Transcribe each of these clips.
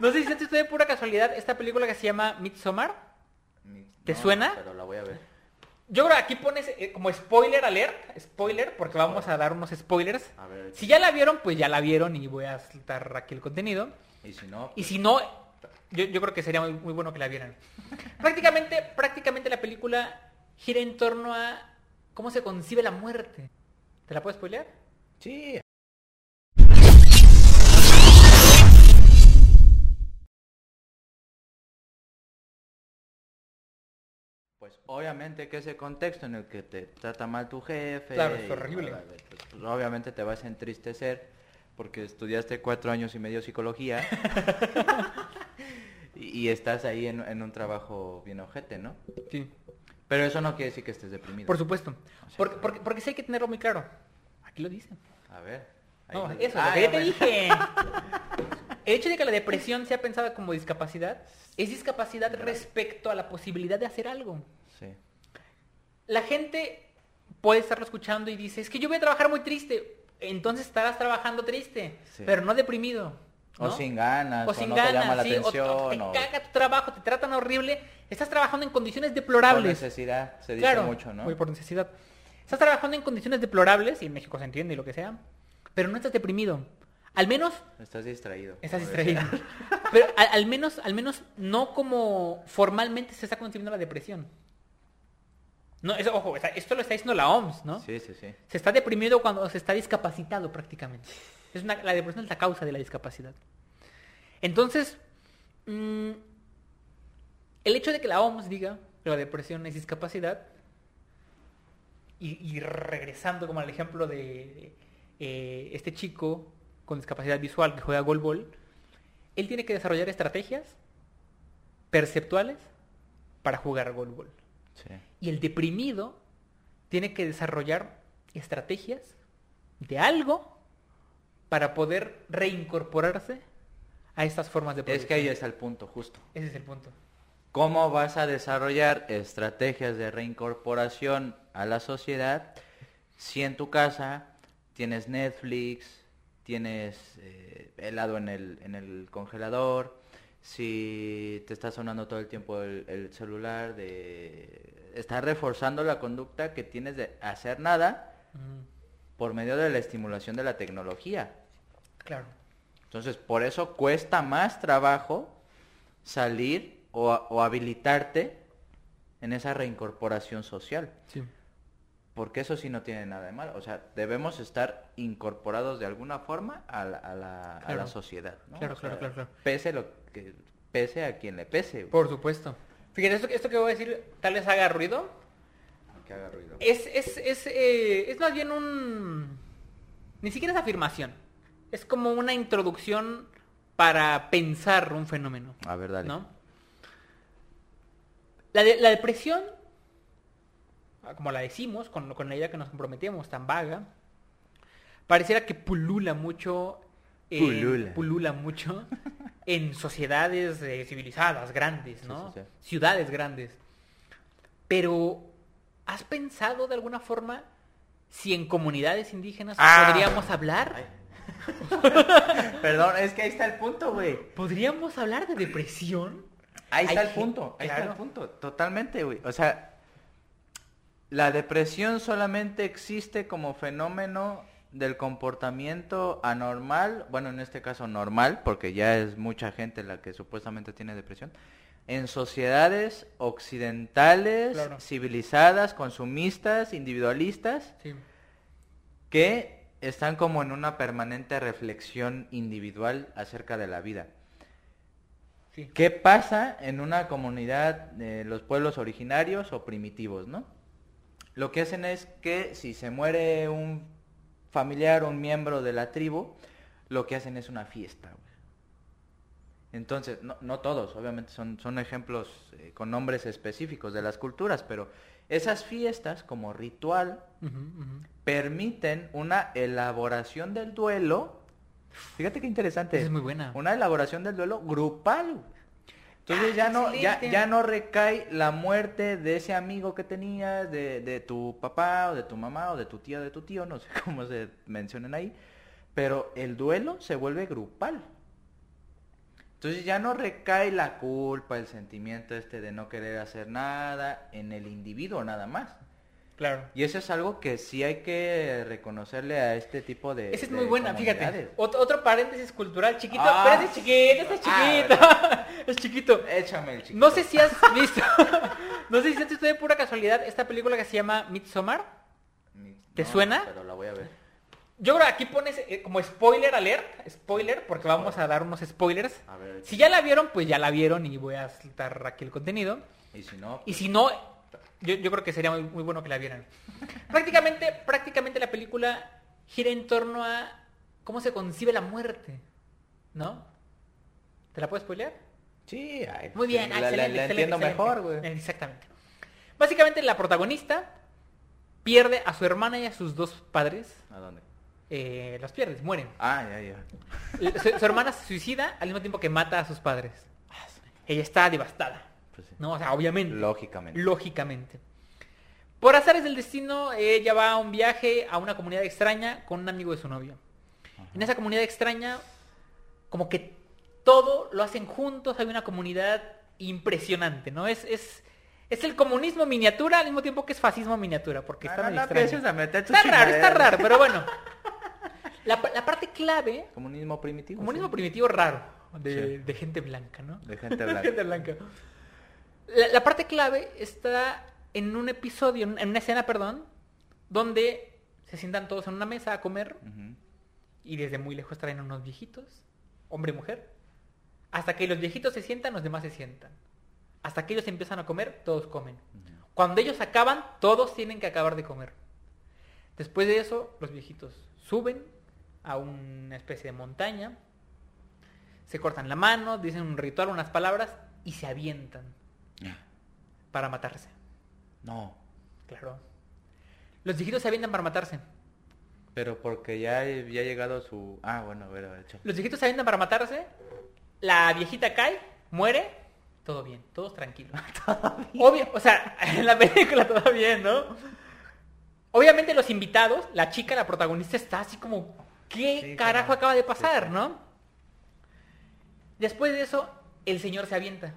No sé si esto de pura casualidad esta película que se llama Midsommar. ¿Te suena? Pero la voy a ver. Yo creo que aquí pones eh, como spoiler alert, spoiler, porque vamos a dar unos spoilers. A ver. Si ya la vieron, pues ya la vieron y voy a soltar aquí el contenido. Y si no, Y si no, yo, yo creo que sería muy, muy bueno que la vieran. prácticamente, prácticamente la película gira en torno a cómo se concibe la muerte. ¿Te la puedo spoilear? sí. Pues obviamente que ese contexto en el que te trata mal tu jefe, Claro, es y- horrible. pues, pues, obviamente te vas a entristecer porque estudiaste cuatro años y medio psicología y, y estás ahí en, en un trabajo bien ojete, ¿no? Sí. Pero eso no quiere decir que estés deprimido. Por supuesto. O sea, Porque, porque, porque sí hay que tenerlo muy claro. Aquí lo dicen. A ver. No, eso, Ah, lo que ya te dije. El hecho de que la depresión sea pensada como discapacidad es discapacidad respecto a la posibilidad de hacer algo. Sí. La gente puede estarlo escuchando y dice, es que yo voy a trabajar muy triste. Entonces estarás trabajando triste, Sí. pero no deprimido. O ¿no? sin ganas, o o sin no te ganas, llama la sí, o- atención, o te o caga tu trabajo, te tratan horrible, estás trabajando en condiciones por deplorables. necesidad, se dice Claro, mucho, ¿no? muy por necesidad. Estás trabajando en condiciones deplorables, y en México se entiende y lo que sea, pero no estás deprimido. Al menos Estás distraído. estás distraído. Pero al, al menos, al menos no como formalmente se está concibiendo la depresión. No, eso, ojo, esto lo está diciendo la OMS, ¿no? Sí, sí, sí. Se está deprimido cuando se está discapacitado prácticamente. Es una- la depresión es la causa de la discapacidad. Entonces, mm, el hecho de que la OMS diga que la depresión es discapacidad, y, y regresando como al ejemplo de eh, este chico con discapacidad visual que juega golbol, él tiene que desarrollar estrategias perceptuales para jugar golbol. sí. Y el deprimido tiene que desarrollar estrategias de algo para poder reincorporarse a estas formas de Es que ahí está el punto, justo. Ese es el punto. ¿Cómo vas a desarrollar estrategias de reincorporación a la sociedad si en tu casa tienes Netflix, tienes eh, helado en el, en el congelador, si te está sonando todo el tiempo el, el celular, de estar reforzando la conducta que tienes de hacer nada Mm, por medio de la estimulación de la tecnología. claro. Entonces, por eso cuesta más trabajo salir o, o habilitarte en esa reincorporación social. Sí. Porque eso sí no tiene nada de malo. O sea, debemos estar incorporados de alguna forma a la, a la, a la Claro. sociedad. ¿no? Claro, O claro, sea, claro, claro. Pese, lo que, pese a quien le pese. güey. Por supuesto. Fíjate, esto, esto que voy a decir tal vez haga ruido. Que haga ruido. Es, es, es, eh, es más bien un... Ni siquiera es afirmación. Es como una introducción para pensar un fenómeno. A ver, dale. ¿no? La, de- la depresión, como la decimos, con, con la idea que nos comprometemos, tan vaga, pareciera que pulula mucho, en- Pulula. pulula mucho en sociedades eh, civilizadas, grandes, ¿no? sí, sí. Ciudades grandes. Pero, ¿has pensado de alguna forma si en comunidades indígenas Ah. podríamos hablar? Ay. Perdón, es que ahí está el punto, güey. ¿Podríamos hablar de depresión? Ahí está Hay el punto, ahí está el punto, totalmente, güey. O sea, la depresión solamente existe como fenómeno del comportamiento anormal, bueno, en este caso normal, porque ya es mucha gente la que supuestamente tiene depresión, en sociedades occidentales, Claro. civilizadas, consumistas, individualistas, Sí. que están como en una permanente reflexión individual acerca de la vida. Sí. ¿Qué pasa en una comunidad de los pueblos originarios o primitivos, no? Lo que hacen es que si se muere un familiar o un miembro de la tribu, lo que hacen es una fiesta. güey. Entonces, no, no todos, obviamente son, son ejemplos eh, con nombres específicos de las culturas, pero esas fiestas como ritual permiten una elaboración del duelo. Fíjate qué interesante. Esa es muy buena. Una elaboración del duelo grupal. Entonces Ah, ya no, ya, ya no recae la muerte de ese amigo que tenías, de, de tu papá o de tu mamá o de tu tía o de tu tío, no sé cómo se mencionan ahí, pero el duelo se vuelve grupal. Entonces ya no recae la culpa, el sentimiento este de no querer hacer nada en el individuo nada más. Claro. Y eso es algo que sí hay que reconocerle a este tipo de. Esa es de muy buena, fíjate. Otro, otro paréntesis cultural chiquito, Ah. pero ese es chiquito, Ah, chiquito. es chiquito. Échame el chiquito. No sé si has visto, no sé si has visto de pura casualidad esta película que se llama Midsommar. ¿te No, suena? Pero la voy a ver. Yo creo que aquí pones eh, como spoiler alert, spoiler, porque vamos a dar unos spoilers. A ver. Si ya la vieron, pues ya la vieron y voy a soltar aquí el contenido. Y si no. Y si no, yo, yo creo que sería muy, muy bueno que la vieran. prácticamente, prácticamente la película gira en torno a cómo se concibe la muerte, ¿no? ¿Te la puedo spoilear? Sí, ay, Muy bien, la, la- excelente, la excelente, entiendo excelente. mejor, güey. Exactamente. Básicamente la protagonista pierde a su hermana y a sus dos padres. ¿A dónde? Eh, los pierdes, mueren. Ah, ya, ya. Su, su hermana se suicida al mismo tiempo que mata a sus padres. Ella está devastada. Pues sí. ¿no? O sea, obviamente. Lógicamente. Lógicamente. Por azares del destino, ella va a un viaje a una comunidad extraña con un amigo de su novio. En esa comunidad extraña, como que todo lo hacen juntos, hay una comunidad impresionante, ¿no? Es, es, es el comunismo miniatura al mismo tiempo que es fascismo miniatura, porque está no tu Está raro, está raro, pero bueno. La, pa- la parte clave, Comunismo primitivo. comunismo sí. primitivo raro, de, Sí. de gente blanca, ¿no? De gente blanca. Gente blanca. La, la parte clave está en un episodio, en una escena, perdón, donde se sientan todos en una mesa a comer y desde muy lejos traen unos viejitos, hombre y mujer. Hasta que los viejitos se sientan, los demás se sientan. Hasta que ellos empiezan a comer, todos comen. Cuando ellos acaban, todos tienen que acabar de comer. Después de eso, los viejitos suben a una especie de montaña, se cortan la mano, dicen un ritual, unas palabras y se avientan para matarse. No. Claro. Los viejitos se avientan para matarse. Pero porque ya, ya ha llegado su... Ah, bueno, a ver, a ver, hecho. Los viejitos se avientan para matarse. La viejita cae, muere. Todo bien, todos tranquilos. Obvio, o sea, en la película todo bien, ¿no? Obviamente los invitados, la chica, la protagonista, está así como, ¿qué Sí, carajo acaba de pasar, sí. no? Después de eso, el señor se avienta,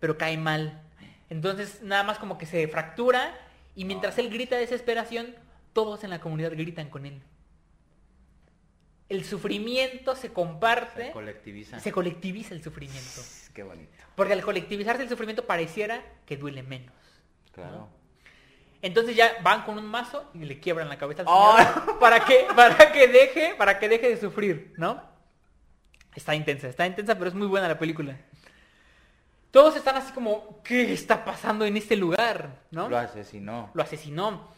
Pero cae mal. Entonces, nada más como que se fractura y mientras él grita de desesperación, todos en la comunidad gritan con él. El sufrimiento se comparte, Se colectiviza. se colectiviza el sufrimiento. Qué bonito. Porque al colectivizarse el sufrimiento pareciera que duele menos. Claro. Entonces ya van con un mazo y le quiebran la cabeza al ¡Oh! señor para que para que deje para que deje de sufrir, ¿no? Está intensa, está intensa, pero es muy buena la película. Todos están así como, ¿qué está pasando en este lugar? ¿No? Lo asesinó. Lo asesinó.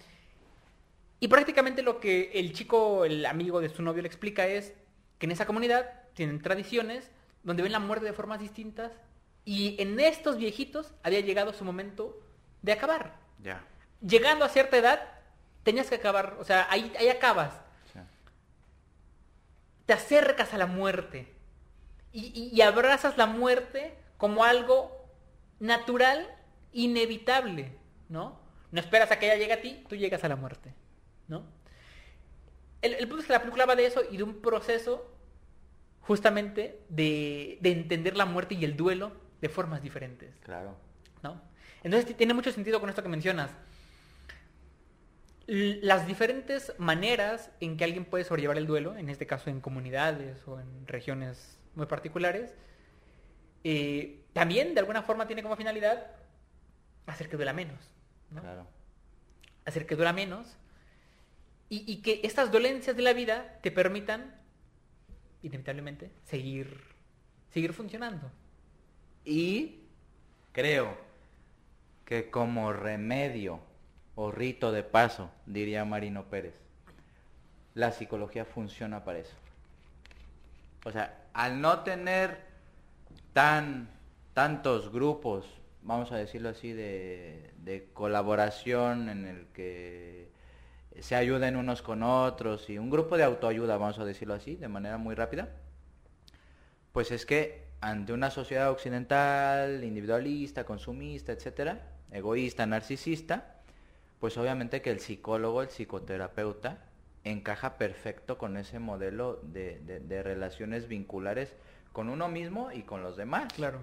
Y prácticamente lo que el chico, el amigo de su novio le explica es que en esa comunidad tienen tradiciones donde ven la muerte de formas distintas y en estos viejitos había llegado su momento de acabar. Ya. Llegando a cierta edad, tenías que acabar, o sea, ahí, ahí acabas. Te acercas a la muerte y, y- y abrazas la muerte como algo natural, inevitable, ¿no? No esperas a que ella llegue a ti, tú llegas a la muerte, ¿no? El, el punto es que la película va de eso y de un proceso justamente de, de entender la muerte y el duelo de formas diferentes. Claro. ¿no? Entonces ti- tiene mucho sentido con esto que mencionas. L- Las diferentes maneras en que alguien puede sobrellevar el duelo, en este caso en comunidades o en regiones muy particulares, eh, también de alguna forma tiene como finalidad hacer que duela menos, ¿no? Claro. hacer que duela menos y, y que estas dolencias de la vida te permitan inevitablemente seguir seguir funcionando. Y creo que como remedio o rito de paso, diría Marino Pérez, la psicología funciona para eso. O sea, al no tener tan tantos grupos, vamos a decirlo así, de, de colaboración en el que se ayuden unos con otros y un grupo de autoayuda, vamos a decirlo así, de manera muy rápida, pues es que ante una sociedad occidental, individualista, consumista, etcétera, egoísta, narcisista, pues obviamente que el psicólogo, el psicoterapeuta, encaja perfecto con ese modelo de, de- de relaciones vinculares con uno mismo y con los demás. Claro.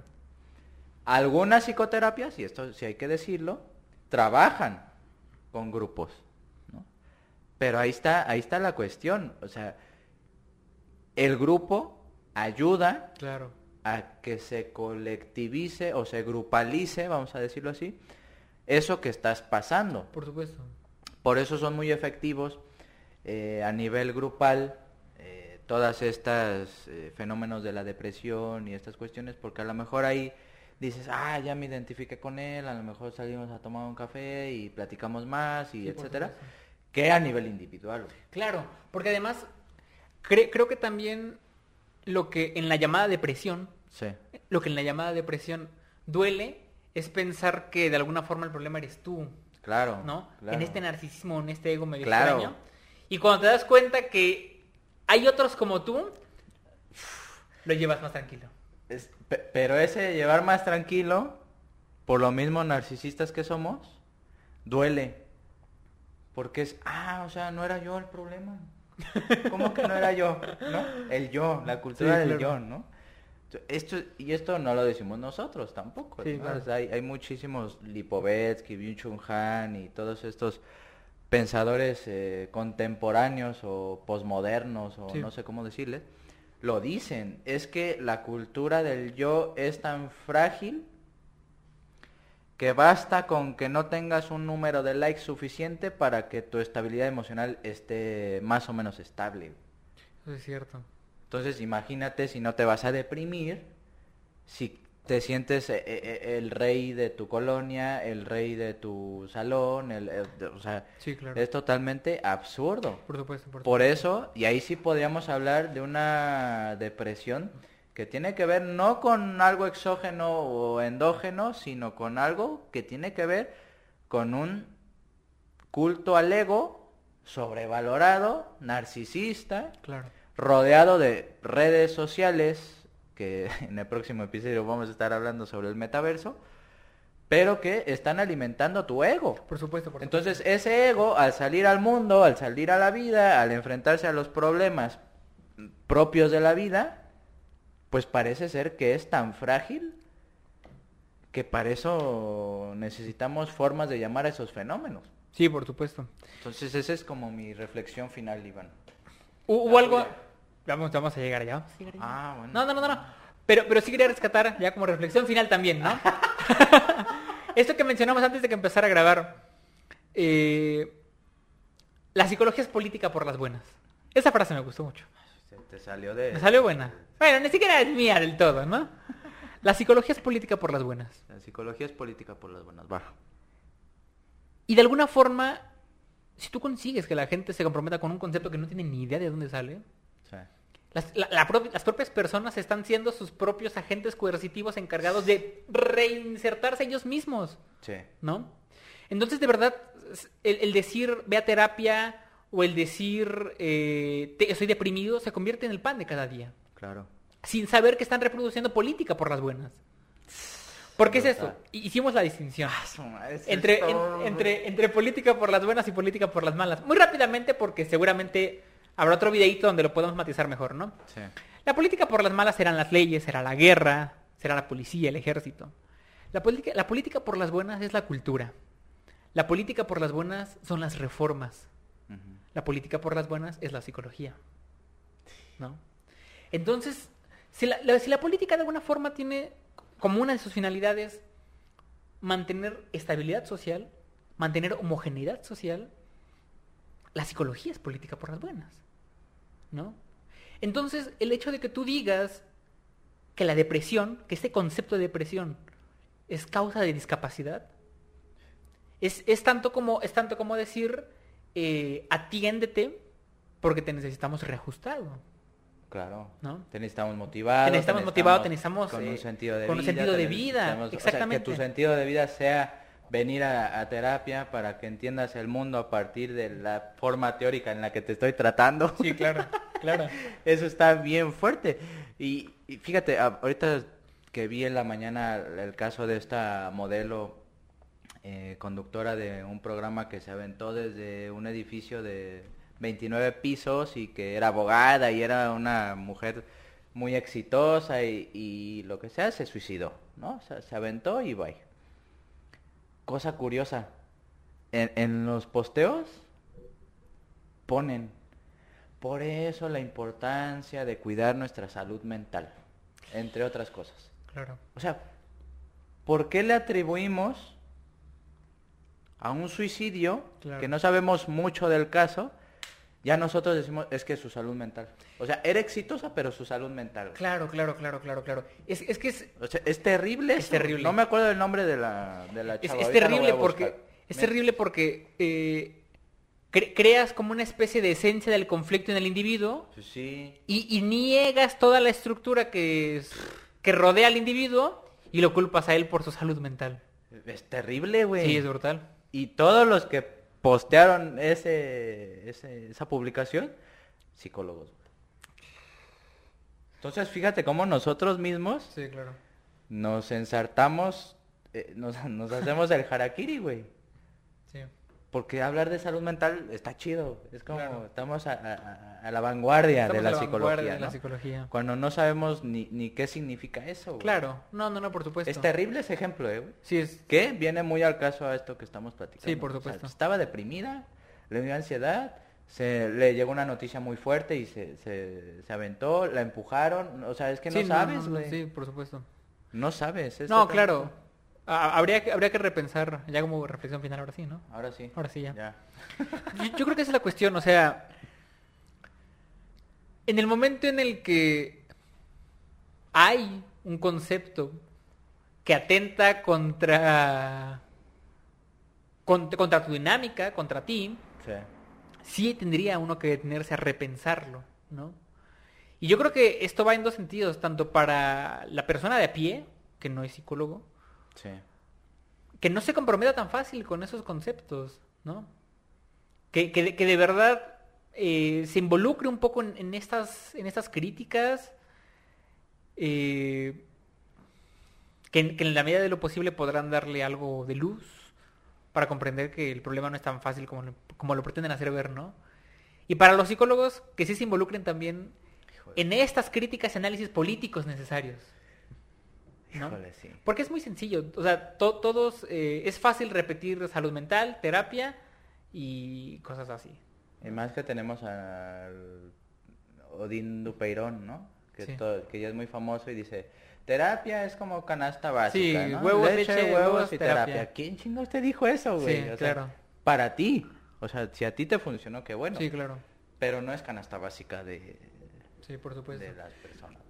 Algunas psicoterapias, y esto sí hay que decirlo, trabajan con grupos, ¿no? Pero ahí está, ahí está la cuestión. O sea, el grupo ayuda Claro. a que se colectivice o se grupalice, vamos a decirlo así, eso que estás pasando. Por supuesto. Por eso son muy efectivos eh, a nivel grupal todas estas eh, fenómenos de la depresión y estas cuestiones, porque a lo mejor ahí dices, ah, ya me identifiqué con él, a lo mejor salimos a tomar un café y platicamos más y Sí, etcétera, que a nivel individual. Claro, porque además cre- creo que también lo que en la llamada depresión, Sí, lo que en la llamada depresión duele es pensar que de alguna forma el problema eres tú, claro. ¿no? claro. En este narcisismo, en este ego medio Claro. extraño. Y cuando te das cuenta que hay otros como tú, lo llevas más tranquilo. Es- pero ese llevar más tranquilo, por lo mismo narcisistas que somos, duele. Porque es, ah, o sea, no era yo el problema. ¿Cómo que no era yo? ¿No? El yo, la cultura Sí, del claro. yo, ¿no? Esto, y esto no lo decimos nosotros tampoco. Sí, ¿no? claro. O sea, hay, hay muchísimos Lipovetsky, Byung-Chul Han y todos estos pensadores eh, contemporáneos o posmodernos o Sí. no sé cómo decirles, lo dicen. Es que la cultura del yo es tan frágil que basta con que no tengas un número de likes suficiente para que tu estabilidad emocional esté más o menos estable. Eso es cierto. Entonces imagínate si no te vas a deprimir, si te sientes eh, eh, el rey de tu colonia, el rey de tu salón, el, o sea, Sí, claro. es totalmente absurdo. Por supuesto, por, Por supuesto. eso, y ahí sí podríamos hablar de una depresión que tiene que ver no con algo exógeno o endógeno, sino con algo que tiene que ver con un culto al ego sobrevalorado, narcisista, Claro. rodeado de redes sociales, que en el próximo episodio vamos a estar hablando sobre el metaverso, pero que están alimentando tu ego. Por supuesto, por Entonces ese ego, al salir al mundo, al salir a la vida, al enfrentarse a los problemas propios de la vida, pues parece ser que es tan frágil que para eso necesitamos formas de llamar a esos fenómenos. Sí, por supuesto. Entonces esa es como mi reflexión final, Iván. Hu- Hubo algo... Vamos, vamos a llegar allá. vamos a llegar allá. Ah, bueno. No, no, no, no, no. Pero, pero sí quería rescatar, ya como reflexión final también, ¿no? Esto que mencionamos antes de que empezara a grabar. eh, la psicología es política por las buenas. Esa frase me gustó mucho. Se te salió de... Me salió buena. Bueno, ni siquiera es mía del todo, ¿no? La psicología es política por las buenas. La psicología es política por las buenas. Va. Y de alguna forma, si tú consigues que la gente se comprometa con un concepto que no tiene ni idea de dónde sale, Sí. Las, la- la propi- las propias personas están siendo sus propios agentes coercitivos encargados de reinsertarse ellos mismos, Sí. ¿no? Entonces, de verdad, el, el decir ve a terapia o el decir eh, te- estoy deprimido se convierte en el pan de cada día, Claro. sin saber que están reproduciendo política por las buenas. ¿Por qué es. Hi- Hicimos la distinción. Ah, Entre, en- entre, entre política por las buenas y política por las malas. Muy rápidamente porque seguramente habrá otro videíto donde lo podamos matizar mejor, ¿no? Sí. La política por las malas serán las leyes, será la guerra, será la policía, el ejército. La política, la política por las buenas es la cultura. La política por las buenas son las reformas. La política por las buenas es la psicología. ¿No? Entonces, si la, la- si la política de alguna forma tiene como una de sus finalidades mantener estabilidad social, mantener homogeneidad social, la psicología es política por las buenas. ¿No? Entonces, el hecho de que tú digas que la depresión, que este concepto de depresión es causa de discapacidad, es, es tanto, como, es tanto como decir, eh, atiéndete porque te necesitamos reajustado. Claro. ¿No? Te necesitamos motivado. Te necesitamos motivado, te necesitamos, con eh, un sentido de con un vida. sentido te de vida, necesitamos- o sea, exactamente. que tu sentido de vida sea venir a, a terapia para que entiendas el mundo a partir de la forma teórica en la que te estoy tratando. Sí, claro, claro. Eso está bien fuerte. Y, y fíjate, ahorita que vi en la mañana el caso de esta modelo eh, conductora de un programa que se aventó desde un edificio de 29 pisos y que era abogada y era una mujer muy exitosa y, y lo que sea, se suicidó, ¿no? O sea, se aventó y bye. Cosa curiosa, en, en los posteos ponen, por eso la importancia de cuidar nuestra salud mental, entre otras cosas. Claro. O sea, ¿por qué le atribuimos a un suicidio Claro. que no sabemos mucho del caso? Ya nosotros decimos, es que su salud mental. O sea, era exitosa, pero su salud mental. Claro, claro, claro, claro, claro. Es, es que es, O sea, es terrible Es eso. terrible. No me acuerdo del nombre de la, de la es, chava. terrible porque es Me- terrible porque eh, cre- creas como una especie de esencia del conflicto en el individuo sí. y, y niegas toda la estructura que, que rodea al individuo y lo culpas a él por su salud mental. Es terrible, güey. Sí, es brutal. Y todos los que postearon ese, ese- esa publicación, psicólogos. Entonces, fíjate cómo nosotros mismos Sí, claro. nos ensartamos, eh, nos, nos hacemos el harakiri, güey. Sí. Porque hablar de salud mental está chido. Es como, Claro. estamos a, a- a la vanguardia Estamos de la, la psicología. vanguardia de la ¿no? psicología. Cuando no sabemos ni, ni qué significa eso. güey. Claro. No, no, no, por supuesto. Es terrible ese ejemplo, eh, güey. Sí, es... Que viene muy al caso a esto que estamos platicando. Sí, por O sea, supuesto. estaba deprimida, le dio ansiedad, se le llegó una noticia muy fuerte y se, se, se aventó, la empujaron. O sea, es que no Sí, sabes, no, no, güey. Sí, por supuesto. No sabes. es No, claro. Ah, habría, que, habría que repensar, ya como reflexión final, ahora sí, ¿no? Ahora sí. Ahora sí, ya. Ya. Yo, yo creo que esa es la cuestión, o sea, en el momento en el que hay un concepto que atenta contra, con- contra tu dinámica, contra ti, Sí. sí tendría uno que detenerse a repensarlo, ¿no? Y yo creo que esto va en dos sentidos, tanto para la persona de a pie, que no es psicólogo, Sí. que no se comprometa tan fácil con esos conceptos, ¿no? Que, que, de- que de verdad eh, se involucre un poco en, en estas, en estas críticas, eh, que, en- que en la medida de lo posible podrán darle algo de luz para comprender que el problema no es tan fácil como lo, como lo pretenden hacer ver, ¿no? Y para los psicólogos, que sí se involucren también en estas críticas y análisis políticos necesarios. ¿No? Híjole, sí. Porque es muy sencillo. O sea, to- todos, eh, es fácil repetir salud mental, terapia y cosas así. Y más que tenemos al Odín Dupeirón, ¿no? Que, Sí. todo- que ya es muy famoso y dice, terapia es como canasta básica, Sí, ¿no? huevos, leche, huevos huevos, y terapia. terapia. ¿Quién chingo te dijo eso, güey? Sí, O sea, claro. para ti. O sea, si a ti te funcionó, qué bueno. Sí, claro. Pero no es canasta básica de, Sí, por supuesto. de las personas.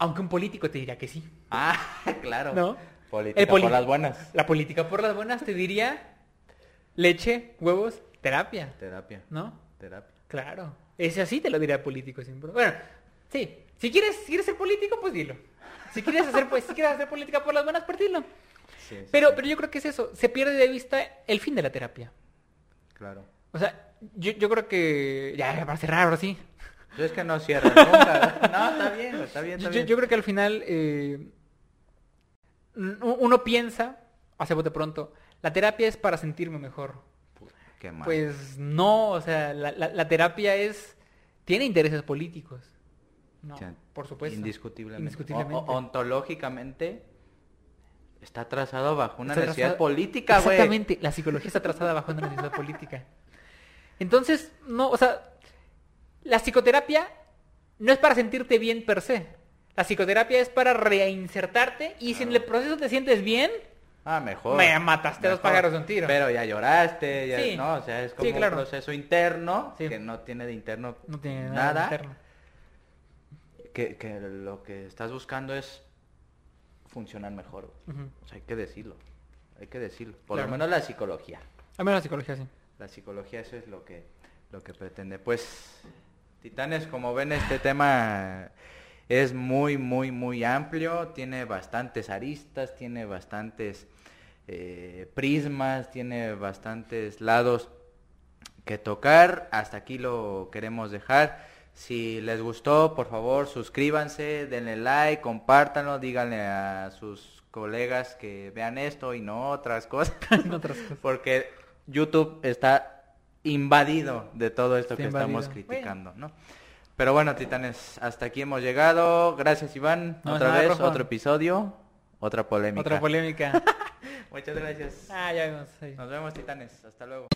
Aunque un político te diría que sí. Ah, claro. ¿No? Política por las buenas. La política por las buenas te diría leche, huevos, terapia. Terapia. ¿No? Terapia. Claro. Ese así te lo diría político siempre. Bueno, sí. Si quieres, si quieres ser político, pues dilo. Si quieres hacer, pues, si quieres hacer política por las buenas, pues dilo. Sí, sí, Pero, sí. pero yo creo que es eso. Se pierde de vista el fin de la terapia. Claro. O sea, yo, yo creo que... Ya, para cerrar ahora sí. Yo es que no cierro nunca. no, está bien, está bien, Yo, está yo- bien. yo creo que al final eh, un- uno piensa, hace bote pronto, la terapia es para sentirme mejor. Qué mal. Pues no, o sea, la, la- la terapia es... Tiene intereses políticos. No, O sea, por supuesto. Indiscutiblemente. Indiscutiblemente. O- ontológicamente está trazado bajo una Está necesidad trazado- política, güey. Exactamente, la psicología está trazada bajo una necesidad política. Entonces, no, o sea, la psicoterapia no es para sentirte bien per se. La psicoterapia es para reinsertarte y si en el proceso te sientes bien, Ah, mejor. Me mataste a dos pájaros de un tiro. Pero ya lloraste, ya, Sí. ¿no? O sea, es como Sí, claro. un proceso interno Sí. que no tiene de interno no tiene nada. nada, interno. Que, que lo que estás buscando es funcionar mejor. O sea, hay que decirlo. Hay que decirlo. Por Claro. lo menos la psicología. Al menos la psicología sí. La psicología eso es lo que, lo que pretende. Pues, Titanes, como ven, este tema es muy, muy, muy amplio. Tiene bastantes aristas, tiene bastantes eh, prismas, tiene bastantes lados que tocar. Hasta aquí lo queremos dejar. Si les gustó, por favor, suscríbanse, denle like, compártanlo, díganle a sus colegas que vean esto y no otras cosas. En otras cosas. Porque YouTube está invadido de todo esto que estamos criticando, ¿no? Pero bueno, titanes, hasta aquí hemos llegado. Gracias, Iván. No, Otra nada, vez, Rojo. otro episodio, otra polémica. Otra polémica. Muchas gracias. ah, ya vemos. Nos vemos, titanes. Hasta luego.